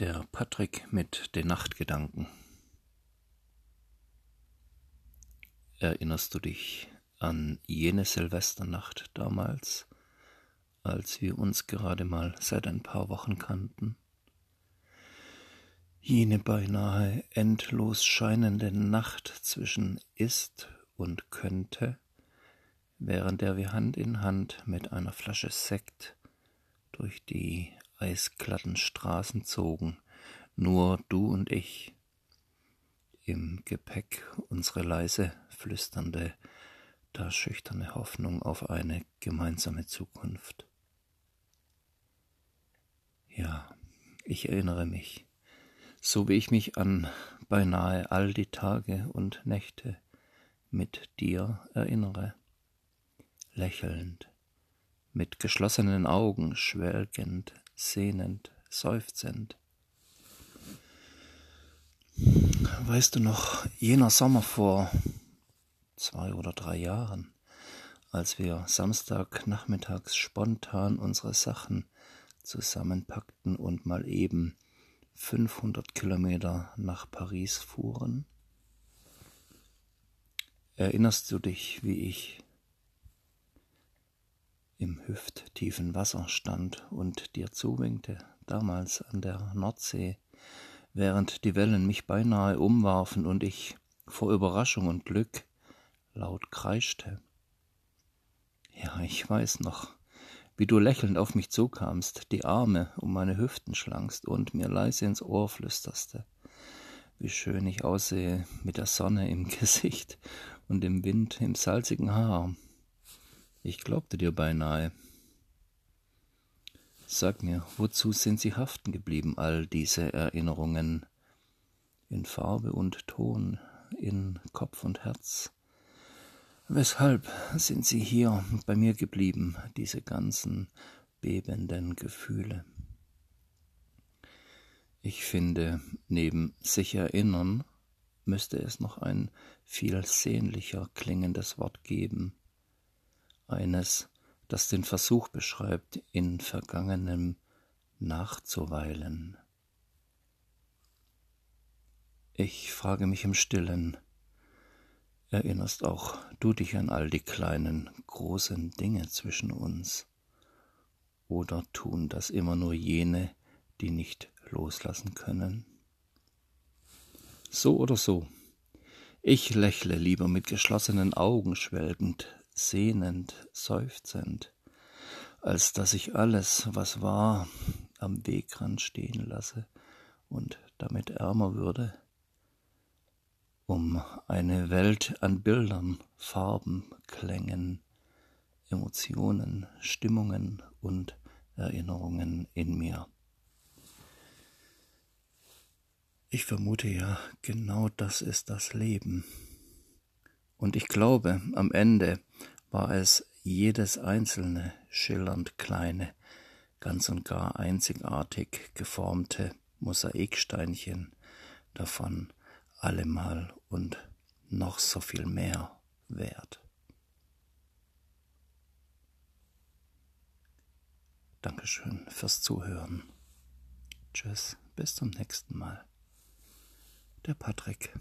Der Patrick mit den Nachtgedanken. Erinnerst du dich an jene Silvesternacht damals, als wir uns gerade mal seit ein paar Wochen kannten? Jene beinahe endlos scheinende Nacht zwischen ist und könnte, während der wir Hand in Hand mit einer Flasche Sekt durch die eisglatten Straßen zogen, nur du und ich, im Gepäck unsere leise flüsternde, da schüchterne Hoffnung auf eine gemeinsame Zukunft. Ja, ich erinnere mich, so wie ich mich an beinahe all die Tage und Nächte mit dir erinnere, lächelnd, mit geschlossenen Augen schwelgend sehnend, seufzend. Weißt du noch, jener Sommer vor zwei oder drei Jahren, als wir Samstagnachmittags spontan unsere Sachen zusammenpackten und mal eben 500 Kilometer nach Paris fuhren? Erinnerst du dich, wie ich im hüfttiefen Wasser stand und dir zuwinkte, damals an der Nordsee, während die Wellen mich beinahe umwarfen und ich vor Überraschung und Glück laut kreischte. Ja, ich weiß noch, wie du lächelnd auf mich zukamst, die Arme um meine Hüften schlangst und mir leise ins Ohr flüsterste, wie schön ich aussehe mit der Sonne im Gesicht und dem Wind im salzigen Haar, ich glaubte dir beinahe. Sag mir, wozu sind sie haften geblieben, all diese Erinnerungen in Farbe und Ton, in Kopf und Herz? Weshalb sind sie hier bei mir geblieben, diese ganzen bebenden Gefühle? Ich finde, neben sich erinnern müsste es noch ein viel sehnlicher klingendes Wort geben, eines, das den Versuch beschreibt, in Vergangenem nachzuweilen. Ich frage mich im stillen, erinnerst auch du dich an all die kleinen, großen Dinge zwischen uns? Oder tun das immer nur jene, die nicht loslassen können? So oder so, ich lächle lieber mit geschlossenen Augen schwelgend sehnend, seufzend, als dass ich alles, was war, am Wegrand stehen lasse und damit ärmer würde, um eine Welt an Bildern, Farben, Klängen, Emotionen, Stimmungen und Erinnerungen in mir. Ich vermute ja, genau das ist das Leben. Und ich glaube, am Ende war es jedes einzelne schillernd kleine, ganz und gar einzigartig geformte Mosaiksteinchen davon allemal und noch so viel mehr wert. Dankeschön fürs Zuhören. Tschüss, bis zum nächsten Mal. Der Patrick.